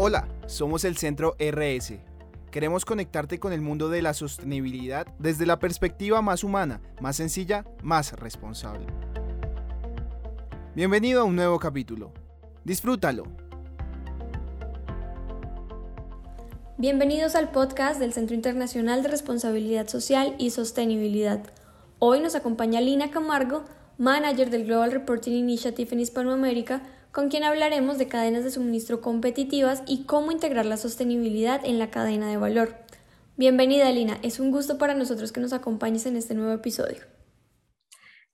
Hola, somos el Centro RS. Queremos conectarte con el mundo de la sostenibilidad desde la perspectiva más humana, más sencilla, más responsable. Bienvenido a un nuevo capítulo. Disfrútalo. Bienvenidos al podcast del Centro Internacional de Responsabilidad Social y Sostenibilidad. Hoy nos acompaña Lina Camargo, manager del Global Reporting Initiative en Hispanoamérica, con quien hablaremos de cadenas de suministro competitivas y cómo integrar la sostenibilidad en la cadena de valor. Bienvenida, Lina. Es un gusto para nosotros que nos acompañes en este nuevo episodio.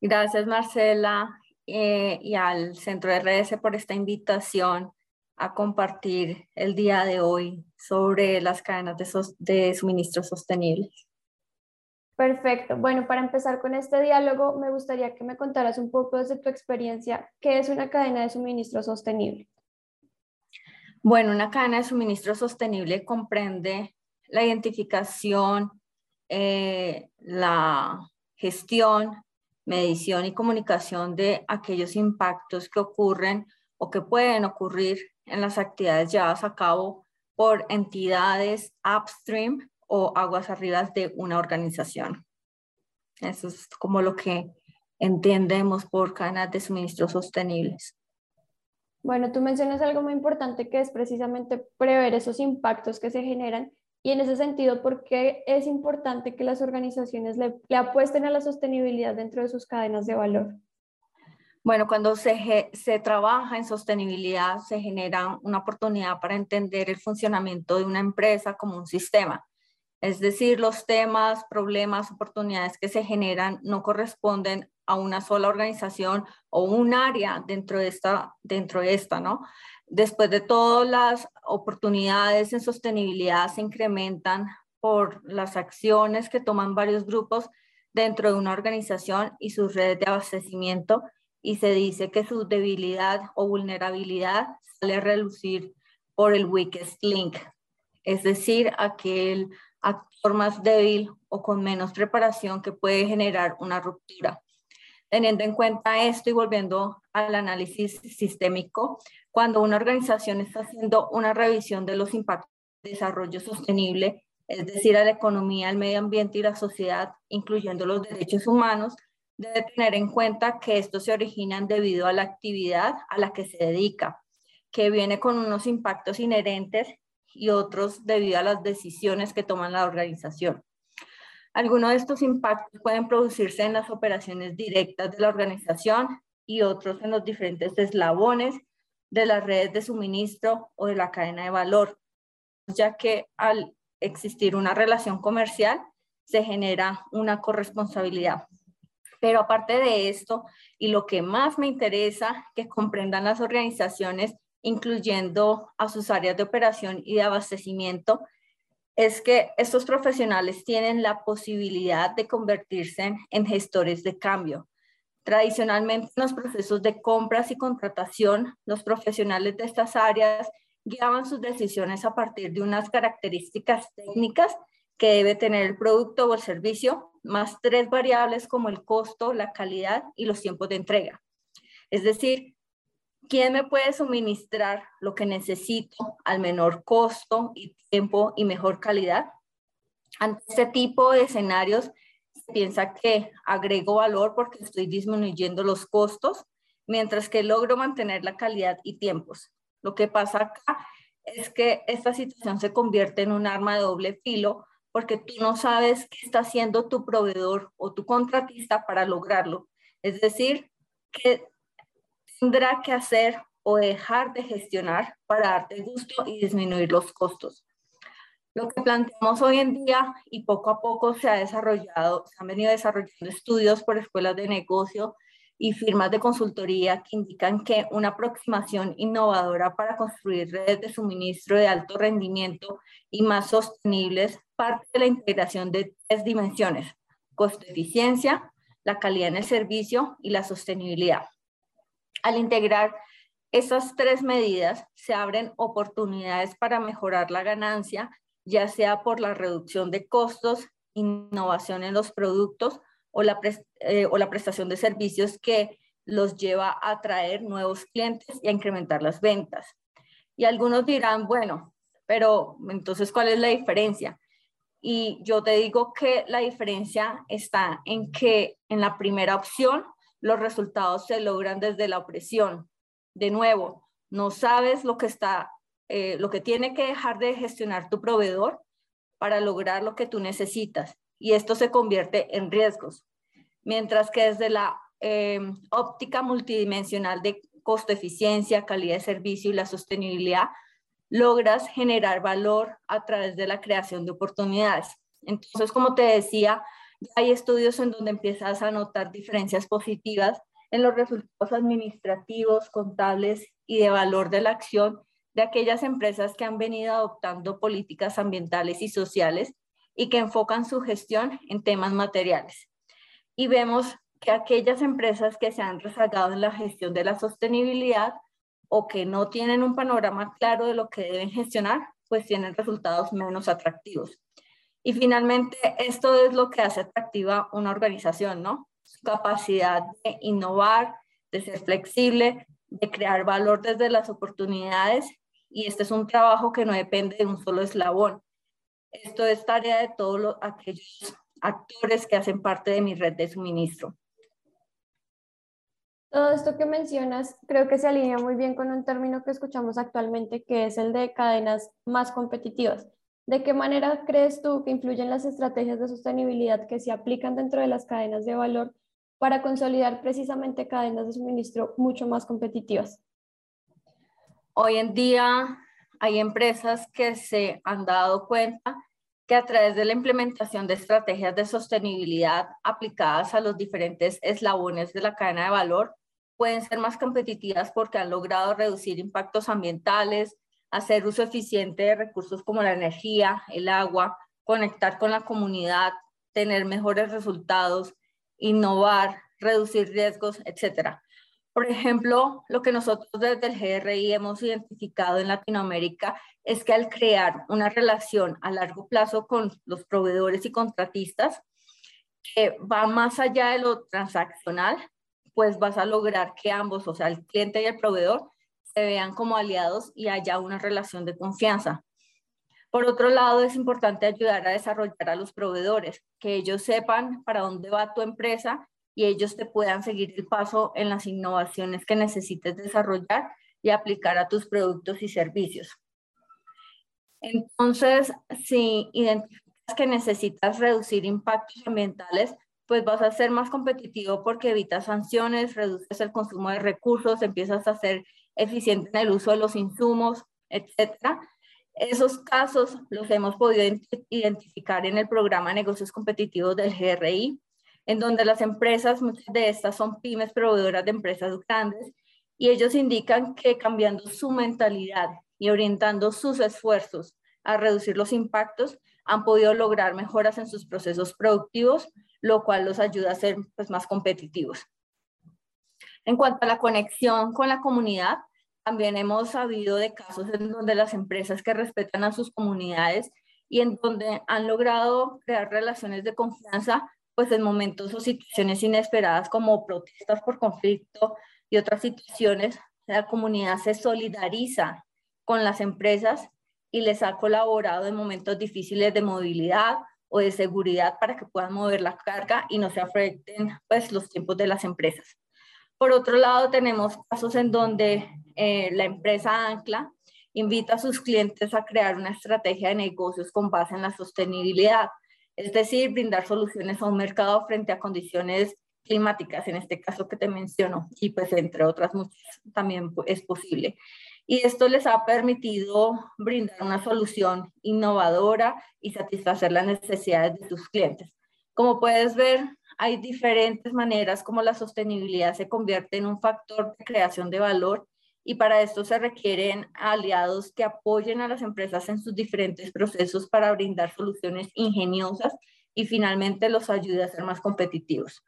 Gracias, Marcela, eh, y al Centro RS por esta invitación a compartir el día de hoy sobre las cadenas de, de suministro sostenibles. Perfecto. Bueno, para empezar con este diálogo, me gustaría que me contaras un poco desde tu experiencia qué es una cadena de suministro sostenible. Bueno, una cadena de suministro sostenible comprende la identificación, eh, la gestión, medición y comunicación de aquellos impactos que ocurren o que pueden ocurrir en las actividades llevadas a cabo por entidades upstream o aguas arriba de una organización. Eso es como lo que entendemos por cadenas de suministro sostenibles. Bueno, tú mencionas algo muy importante que es precisamente prever esos impactos que se generan y en ese sentido, ¿por qué es importante que las organizaciones le, le apuesten a la sostenibilidad dentro de sus cadenas de valor? Bueno, cuando se, se trabaja en sostenibilidad, se genera una oportunidad para entender el funcionamiento de una empresa como un sistema es decir, los temas, problemas, oportunidades que se generan no corresponden a una sola organización o un área dentro de esta, dentro de esta, ¿no? Después de todo, las oportunidades en sostenibilidad se incrementan por las acciones que toman varios grupos dentro de una organización y sus redes de abastecimiento y se dice que su debilidad o vulnerabilidad sale a relucir por el weakest link, es decir, aquel actor más débil o con menos preparación que puede generar una ruptura. Teniendo en cuenta esto y volviendo al análisis sistémico, cuando una organización está haciendo una revisión de los impactos de desarrollo sostenible, es decir, a la economía, al medio ambiente y la sociedad, incluyendo los derechos humanos, debe tener en cuenta que estos se originan debido a la actividad a la que se dedica, que viene con unos impactos inherentes y otros debido a las decisiones que toman la organización. Algunos de estos impactos pueden producirse en las operaciones directas de la organización y otros en los diferentes eslabones de las redes de suministro o de la cadena de valor, ya que al existir una relación comercial se genera una corresponsabilidad. Pero aparte de esto, y lo que más me interesa que comprendan las organizaciones incluyendo a sus áreas de operación y de abastecimiento, es que estos profesionales tienen la posibilidad de convertirse en gestores de cambio. Tradicionalmente en los procesos de compras y contratación, los profesionales de estas áreas guiaban sus decisiones a partir de unas características técnicas que debe tener el producto o el servicio, más tres variables como el costo, la calidad y los tiempos de entrega. Es decir, ¿Quién me puede suministrar lo que necesito al menor costo y tiempo y mejor calidad? Ante este tipo de escenarios, se piensa que agrego valor porque estoy disminuyendo los costos, mientras que logro mantener la calidad y tiempos. Lo que pasa acá es que esta situación se convierte en un arma de doble filo porque tú no sabes qué está haciendo tu proveedor o tu contratista para lograrlo. Es decir, que tendrá que hacer o dejar de gestionar para darte gusto y disminuir los costos. Lo que planteamos hoy en día y poco a poco se ha desarrollado, se han venido desarrollando estudios por escuelas de negocio y firmas de consultoría que indican que una aproximación innovadora para construir redes de suministro de alto rendimiento y más sostenibles parte de la integración de tres dimensiones, costo-eficiencia, la calidad en el servicio y la sostenibilidad. Al integrar esas tres medidas, se abren oportunidades para mejorar la ganancia, ya sea por la reducción de costos, innovación en los productos o la, eh, o la prestación de servicios que los lleva a atraer nuevos clientes y a incrementar las ventas. Y algunos dirán, bueno, pero entonces, ¿cuál es la diferencia? Y yo te digo que la diferencia está en que en la primera opción los resultados se logran desde la opresión. De nuevo, no sabes lo que está, eh, lo que tiene que dejar de gestionar tu proveedor para lograr lo que tú necesitas. Y esto se convierte en riesgos. Mientras que desde la eh, óptica multidimensional de costo-eficiencia, calidad de servicio y la sostenibilidad, logras generar valor a través de la creación de oportunidades. Entonces, como te decía, hay estudios en donde empiezas a notar diferencias positivas en los resultados administrativos, contables y de valor de la acción de aquellas empresas que han venido adoptando políticas ambientales y sociales y que enfocan su gestión en temas materiales. Y vemos que aquellas empresas que se han rezagado en la gestión de la sostenibilidad o que no tienen un panorama claro de lo que deben gestionar, pues tienen resultados menos atractivos. Y finalmente, esto es lo que hace atractiva una organización, ¿no? Su capacidad de innovar, de ser flexible, de crear valor desde las oportunidades. Y este es un trabajo que no depende de un solo eslabón. Esto es tarea de todos aquellos actores que hacen parte de mi red de suministro. Todo esto que mencionas creo que se alinea muy bien con un término que escuchamos actualmente, que es el de cadenas más competitivas. ¿De qué manera crees tú que influyen las estrategias de sostenibilidad que se aplican dentro de las cadenas de valor para consolidar precisamente cadenas de suministro mucho más competitivas? Hoy en día hay empresas que se han dado cuenta que a través de la implementación de estrategias de sostenibilidad aplicadas a los diferentes eslabones de la cadena de valor, pueden ser más competitivas porque han logrado reducir impactos ambientales, hacer uso eficiente de recursos como la energía, el agua, conectar con la comunidad, tener mejores resultados, innovar, reducir riesgos, etc. Por ejemplo, lo que nosotros desde el GRI hemos identificado en Latinoamérica es que al crear una relación a largo plazo con los proveedores y contratistas, que va más allá de lo transaccional, pues vas a lograr que ambos, o sea, el cliente y el proveedor, se vean como aliados y haya una relación de confianza. Por otro lado, es importante ayudar a desarrollar a los proveedores, que ellos sepan para dónde va tu empresa y ellos te puedan seguir el paso en las innovaciones que necesites desarrollar y aplicar a tus productos y servicios. Entonces, si identificas que necesitas reducir impactos ambientales, pues vas a ser más competitivo porque evitas sanciones, reduces el consumo de recursos, empiezas a ser eficiente en el uso de los insumos, etcétera. Esos casos los hemos podido identificar en el programa Negocios Competitivos del GRI, en donde las empresas, muchas de estas son pymes proveedoras de empresas grandes, y ellos indican que cambiando su mentalidad y orientando sus esfuerzos a reducir los impactos, han podido lograr mejoras en sus procesos productivos, lo cual los ayuda a ser pues, más competitivos. En cuanto a la conexión con la comunidad, también hemos sabido de casos en donde las empresas que respetan a sus comunidades y en donde han logrado crear relaciones de confianza, pues en momentos o situaciones inesperadas como protestas por conflicto y otras situaciones, la comunidad se solidariza con las empresas y les ha colaborado en momentos difíciles de movilidad o de seguridad para que puedan mover la carga y no se afecten pues, los tiempos de las empresas. Por otro lado, tenemos casos en donde eh, la empresa Ancla invita a sus clientes a crear una estrategia de negocios con base en la sostenibilidad, es decir, brindar soluciones a un mercado frente a condiciones climáticas, en este caso que te menciono, y pues entre otras muchas también es posible y esto les ha permitido brindar una solución innovadora y satisfacer las necesidades de sus clientes. Como puedes ver, hay diferentes maneras como la sostenibilidad se convierte en un factor de creación de valor y para esto se requieren aliados que apoyen a las empresas en sus diferentes procesos para brindar soluciones ingeniosas y finalmente los ayude a ser más competitivos.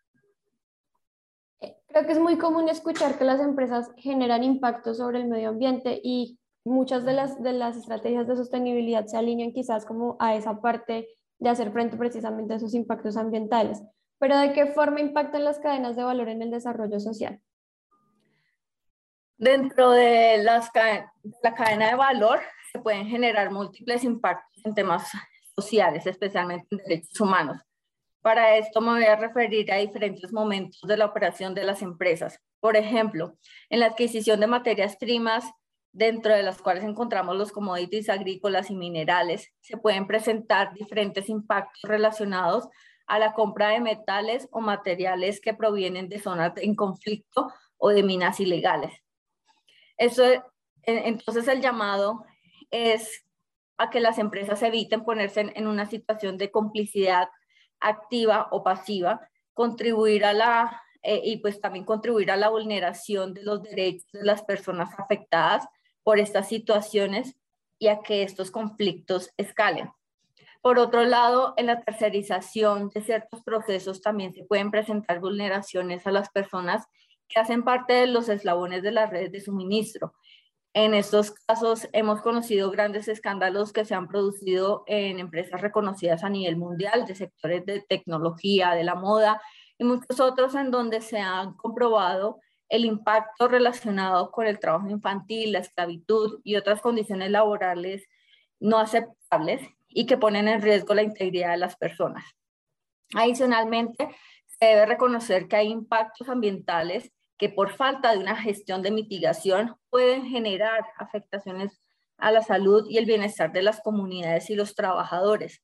Creo que es muy común escuchar que las empresas generan impacto sobre el medio ambiente y muchas de las, de las estrategias de sostenibilidad se alinean quizás como a esa parte de hacer frente precisamente a esos impactos ambientales. Pero ¿de qué forma impactan las cadenas de valor en el desarrollo social? Dentro de las, la cadena de valor se pueden generar múltiples impactos en temas sociales, especialmente en derechos humanos. Para esto me voy a referir a diferentes momentos de la operación de las empresas. Por ejemplo, en la adquisición de materias primas, dentro de las cuales encontramos los commodities agrícolas y minerales, se pueden presentar diferentes impactos relacionados a la compra de metales o materiales que provienen de zonas en conflicto o de minas ilegales. Entonces el llamado es a que las empresas eviten ponerse en, una situación de complicidad activa o pasiva, contribuir a la, eh, y pues también contribuir a la vulneración de los derechos de las personas afectadas por estas situaciones y a que estos conflictos escalen. Por otro lado, en la tercerización de ciertos procesos también se pueden presentar vulneraciones a las personas que hacen parte de los eslabones de las redes de suministro. En estos casos hemos conocido grandes escándalos que se han producido en empresas reconocidas a nivel mundial, de sectores de tecnología, de la moda y muchos otros en donde se han comprobado el impacto relacionado con el trabajo infantil, la esclavitud y otras condiciones laborales no aceptables y que ponen en riesgo la integridad de las personas. Adicionalmente, se debe reconocer que hay impactos ambientales que por falta de una gestión de mitigación pueden generar afectaciones a la salud y el bienestar de las comunidades y los trabajadores.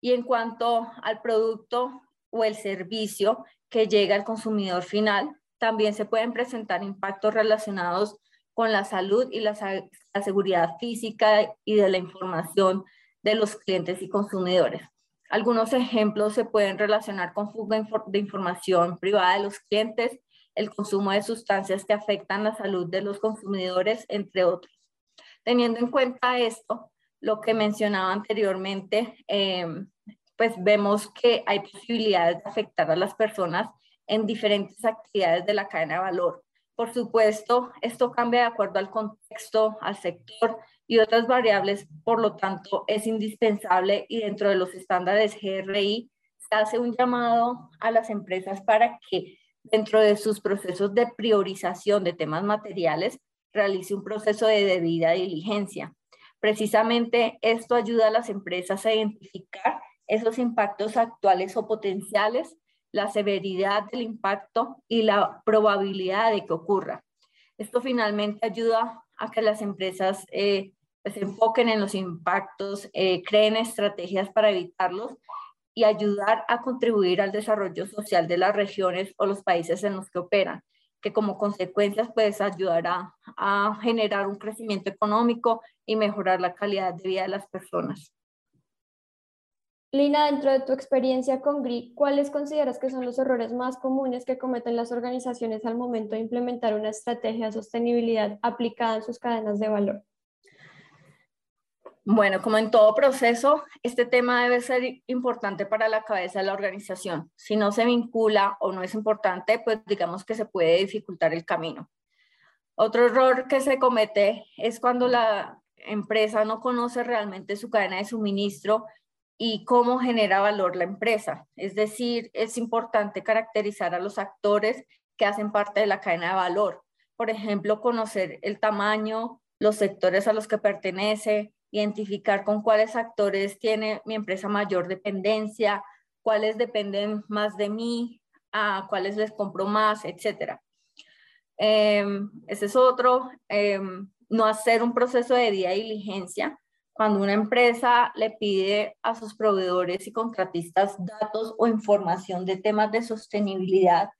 Y en cuanto al producto o el servicio que llega al consumidor final, también se pueden presentar impactos relacionados con la salud y la, la seguridad física y de la información de los clientes y consumidores. Algunos ejemplos se pueden relacionar con fuga de información privada de los clientes, el consumo de sustancias que afectan la salud de los consumidores, entre otros. Teniendo en cuenta esto, lo que mencionaba anteriormente, em, pues vemos que hay posibilidades de afectar a las personas en diferentes actividades de la cadena de valor. Por supuesto, esto cambia de acuerdo al contexto, al sector y otras variables, por lo tanto, es indispensable y dentro de los estándares GRI se hace un llamado a las empresas para que dentro de sus procesos de priorización de temas materiales realice un proceso de debida diligencia. Precisamente esto ayuda a las empresas a identificar esos impactos actuales o potenciales, la severidad del impacto y la probabilidad de que ocurra. Esto finalmente ayuda a que las empresas eh, pues, se enfoquen en los impactos, eh, creen estrategias para evitarlos y ayudar a contribuir al desarrollo social de las regiones o los países en los que operan, que como consecuencias pues ayudará a generar un crecimiento económico y mejorar la calidad de vida de las personas. Lina, dentro de tu experiencia con GRI, ¿cuáles consideras que son los errores más comunes que cometen las organizaciones al momento de implementar una estrategia de sostenibilidad aplicada en sus cadenas de valor? Bueno, como en todo proceso, este tema debe ser importante para la cabeza de la organización. Si no se vincula o no es importante, pues digamos que se puede dificultar el camino. Otro error que se comete es cuando la empresa no conoce realmente su cadena de suministro y cómo genera valor la empresa. Es decir, es importante caracterizar a los actores que hacen parte de la cadena de valor. Por ejemplo, conocer el tamaño, los sectores a los que pertenece, identificar con cuáles actores tiene mi empresa mayor dependencia, cuáles dependen más de mí, a cuáles les compro más, etc. Em, ese es otro, em, no hacer un proceso de día diligencia cuando una empresa le pide a sus proveedores y contratistas datos o información de temas de sostenibilidad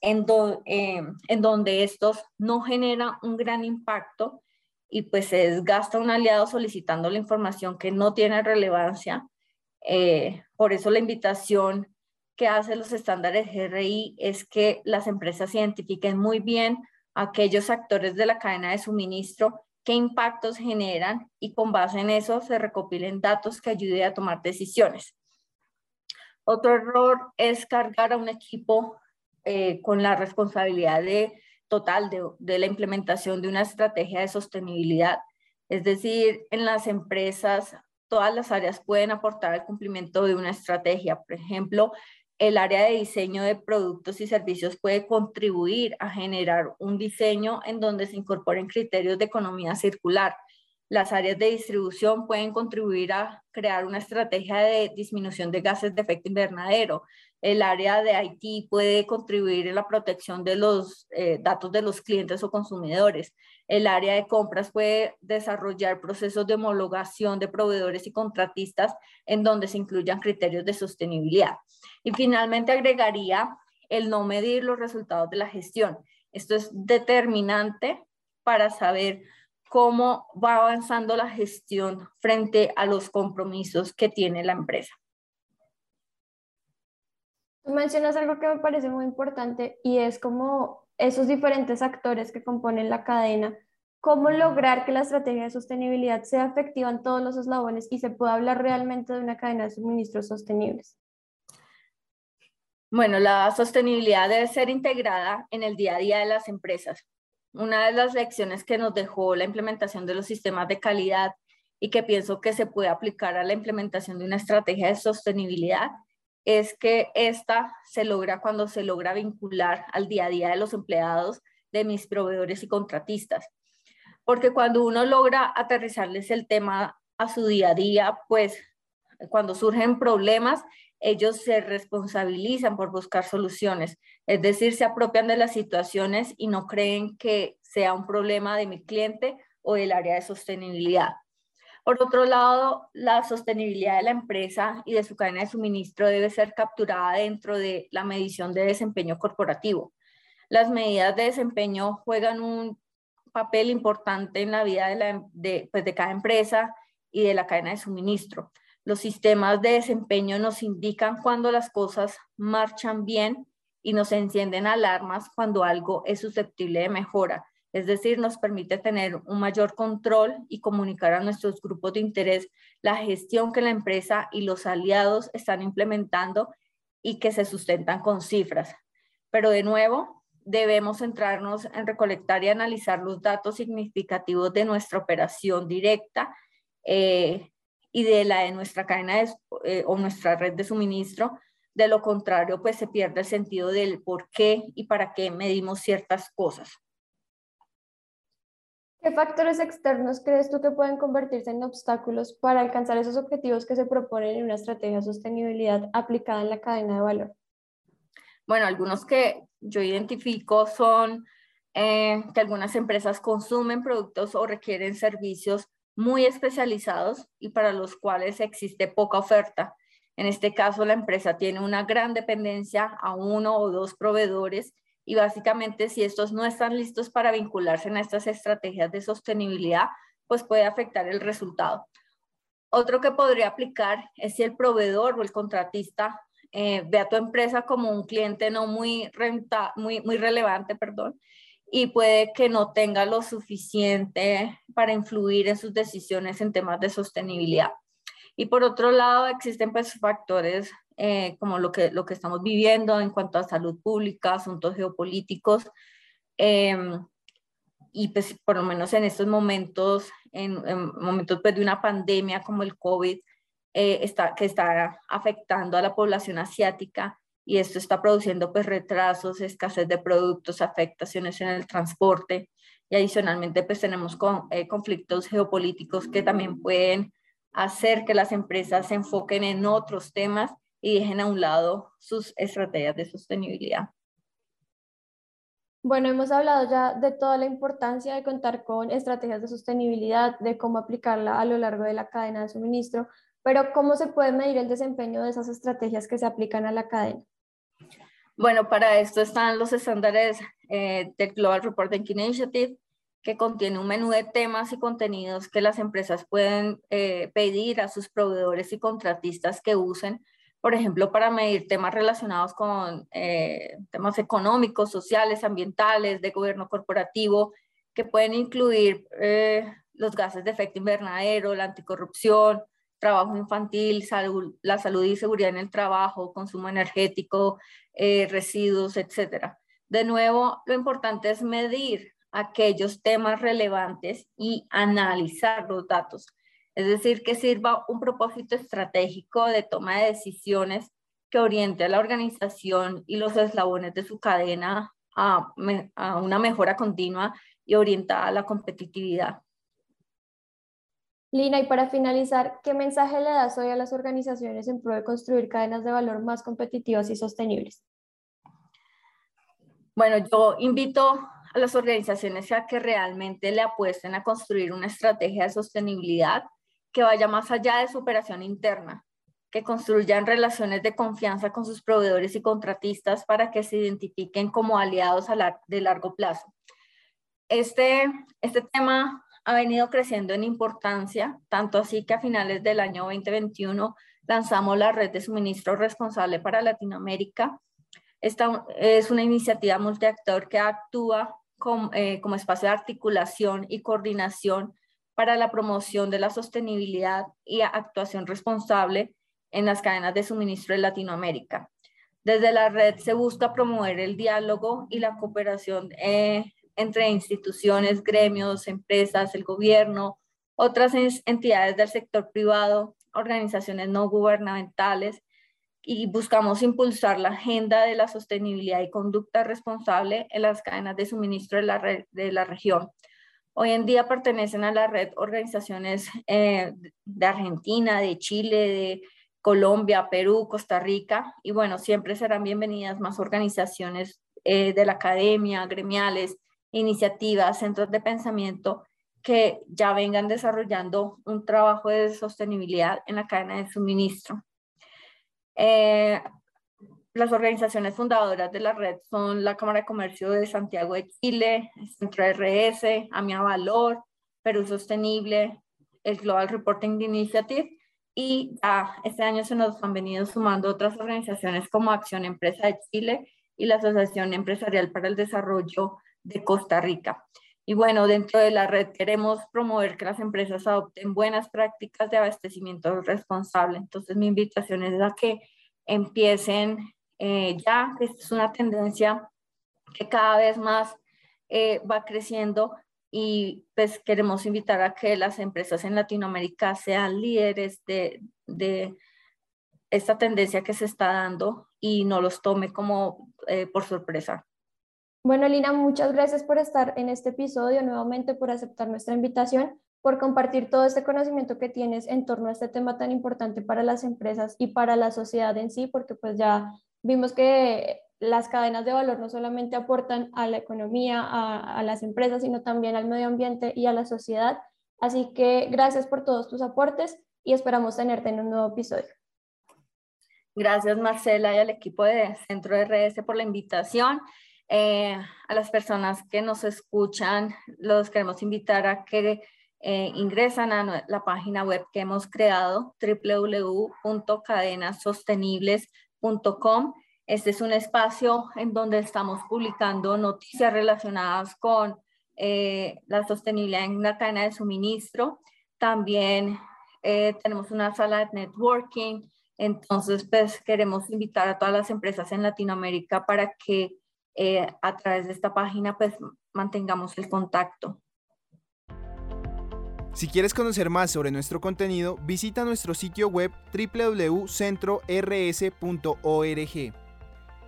en, em, en donde estos no generan un gran impacto y pues se desgasta un aliado solicitando la información que no tiene relevancia. Eh, por eso la invitación que hacen los estándares GRI es que las empresas identifiquen muy bien aquellos actores de la cadena de suministro qué impactos generan y con base en eso se recopilen datos que ayuden a tomar decisiones. Otro error es cargar a un equipo eh, con la responsabilidad de, total de, de la implementación de una estrategia de sostenibilidad. Es decir, en las empresas todas las áreas pueden aportar al cumplimiento de una estrategia. Por ejemplo, el área de diseño de productos y servicios puede contribuir a generar un diseño en donde se incorporen criterios de economía circular. Las áreas de distribución pueden contribuir a crear una estrategia de disminución de gases de efecto invernadero. El área de IT puede contribuir en la protección de los eh, datos de los clientes o consumidores. El área de compras puede desarrollar procesos de homologación de proveedores y contratistas en donde se incluyan criterios de sostenibilidad. Y finalmente agregaría el no medir los resultados de la gestión. Esto es determinante para saber cómo va avanzando la gestión frente a los compromisos que tiene la empresa. Tú mencionas algo que me parece muy importante y es como esos diferentes actores que componen la cadena, cómo lograr que la estrategia de sostenibilidad sea efectiva en todos los eslabones y se pueda hablar realmente de una cadena de suministros sostenibles. Bueno, la sostenibilidad debe ser integrada en el día a día de las empresas. Una de las lecciones que nos dejó la implementación de los sistemas de calidad y que pienso que se puede aplicar a la implementación de una estrategia de sostenibilidad es que esta se logra cuando se logra vincular al día a día de los empleados, de mis proveedores y contratistas. Porque cuando uno logra aterrizarles el tema a su día a día, pues cuando surgen problemas, ellos se responsabilizan por buscar soluciones, es decir, se apropian de las situaciones y no creen que sea un problema de mi cliente o del área de sostenibilidad. Por otro lado, la sostenibilidad de la empresa y de su cadena de suministro debe ser capturada dentro de la medición de desempeño corporativo. Las medidas de desempeño juegan un papel importante en la vida de, de, pues cada empresa y de la cadena de suministro. Los sistemas de desempeño nos indican cuando las cosas marchan bien y nos encienden alarmas cuando algo es susceptible de mejora. Es decir, nos permite tener un mayor control y comunicar a nuestros grupos de interés la gestión que la empresa y los aliados están implementando y que se sustentan con cifras. Pero de nuevo, debemos centrarnos en recolectar y analizar los datos significativos de nuestra operación directa, eh, y de la de nuestra cadena eh, o nuestra red de suministro. De lo contrario, pues se pierde el sentido del por qué y para qué medimos ciertas cosas. ¿Qué factores externos crees tú que pueden convertirse en obstáculos para alcanzar esos objetivos que se proponen en una estrategia de sostenibilidad aplicada en la cadena de valor? Bueno, algunos que yo identifico son eh, que algunas empresas consumen productos o requieren servicios muy especializados y para los cuales existe poca oferta. En este caso, la empresa tiene una gran dependencia a uno o dos proveedores y básicamente si estos no están listos para vincularse en estas estrategias de sostenibilidad, pues puede afectar el resultado. Otro que podría aplicar es si el proveedor o el contratista eh, ve a tu empresa como un cliente no muy, renta, muy, muy relevante, perdón, y puede que no tenga lo suficiente para influir en sus decisiones en temas de sostenibilidad. Y por otro lado, existen pues factores eh, como lo que, lo que estamos viviendo en cuanto a salud pública, asuntos geopolíticos, em, y pues por lo menos en estos momentos, en, momentos pues, de una pandemia como el COVID, eh, está, que está afectando a la población asiática, y esto está produciendo pues retrasos, escasez de productos, afectaciones en el transporte y adicionalmente pues tenemos con, eh, conflictos geopolíticos que también pueden hacer que las empresas se enfoquen en otros temas y dejen a un lado sus estrategias de sostenibilidad. Bueno, hemos hablado ya de toda la importancia de contar con estrategias de sostenibilidad, de cómo aplicarla a lo largo de la cadena de suministro, pero ¿cómo se puede medir el desempeño de esas estrategias que se aplican a la cadena? Bueno, para esto están los estándares eh, del Global Reporting Initiative, que contiene un menú de temas y contenidos que las empresas pueden eh, pedir a sus proveedores y contratistas que usen, por ejemplo, para medir temas relacionados con eh, temas económicos, sociales, ambientales, de gobierno corporativo, que pueden incluir los gases de efecto invernadero, la anticorrupción, trabajo infantil, salud, la salud y seguridad en el trabajo, consumo energético, eh, residuos, etcétera. De nuevo, lo importante es medir aquellos temas relevantes y analizar los datos. Es decir, que sirva un propósito estratégico de toma de decisiones que oriente a la organización y los eslabones de su cadena a, a una mejora continua y orientada a la competitividad. Lina, y para finalizar, ¿qué mensaje le das hoy a las organizaciones en pro de construir cadenas de valor más competitivas y sostenibles? Bueno, yo invito a las organizaciones a que realmente le apuesten a construir una estrategia de sostenibilidad que vaya más allá de su operación interna, que construyan relaciones de confianza con sus proveedores y contratistas para que se identifiquen como aliados a de largo plazo. Este, este tema ha venido creciendo en importancia, tanto así que a finales del año 2021 lanzamos la red de suministro responsable para Latinoamérica. Esta es una iniciativa multiactor que actúa eh, como, espacio de articulación y coordinación para la promoción de la sostenibilidad y actuación responsable en las cadenas de suministro de Latinoamérica. Desde la red se busca promover el diálogo y la cooperación eh, entre instituciones, gremios, empresas, el gobierno, otras entidades del sector privado, organizaciones no gubernamentales y buscamos impulsar la agenda de la sostenibilidad y conducta responsable en las cadenas de suministro de la, de la región. Hoy en día pertenecen a la red organizaciones eh, de Argentina, de Chile, de Colombia, Perú, Costa Rica y bueno, siempre serán bienvenidas más organizaciones eh, de la academia, gremiales, iniciativas, centros de pensamiento que ya vengan desarrollando un trabajo de sostenibilidad en la cadena de suministro. Eh, las organizaciones fundadoras de la red son la Cámara de Comercio de Santiago de Chile, Centro RS, AMIA Valor, Perú Sostenible, el Global Reporting Initiative y este año se nos han venido sumando otras organizaciones como Acción Empresa de Chile y la Asociación Empresarial para el Desarrollo de Costa Rica. Y bueno, dentro de la red queremos promover que las empresas adopten buenas prácticas de abastecimiento responsable. Entonces mi invitación es a que empiecen eh, ya, esta es una tendencia que cada vez más eh, va creciendo y pues queremos invitar a que las empresas en Latinoamérica sean líderes de, de esta tendencia que se está dando y no los tome como eh, por sorpresa. Bueno, Lina, muchas gracias por estar en este episodio, nuevamente por aceptar nuestra invitación, por compartir todo este conocimiento que tienes en torno a este tema tan importante para las empresas y para la sociedad en sí, porque pues ya vimos que las cadenas de valor no solamente aportan a la economía, a, a las empresas, sino también al medio ambiente y a la sociedad. Así que gracias por todos tus aportes y esperamos tenerte en un nuevo episodio. Gracias Marcela y al equipo de Centro RS por la invitación. Eh, a las personas que nos escuchan, los queremos invitar a que eh, ingresan a la página web que hemos creado, www.cadenasostenibles.com. Este es un espacio en donde estamos publicando noticias relacionadas con eh, la sostenibilidad en la cadena de suministro. También tenemos una sala de networking. Entonces, pues queremos invitar a todas las empresas en Latinoamérica para que eh, a través de esta página pues mantengamos el contacto. Si quieres conocer más sobre nuestro contenido, visita nuestro sitio web www.centrors.org.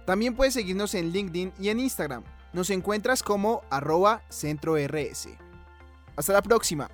También puedes seguirnos en LinkedIn y en Instagram. Nos encuentras como arroba centrors. Hasta la próxima.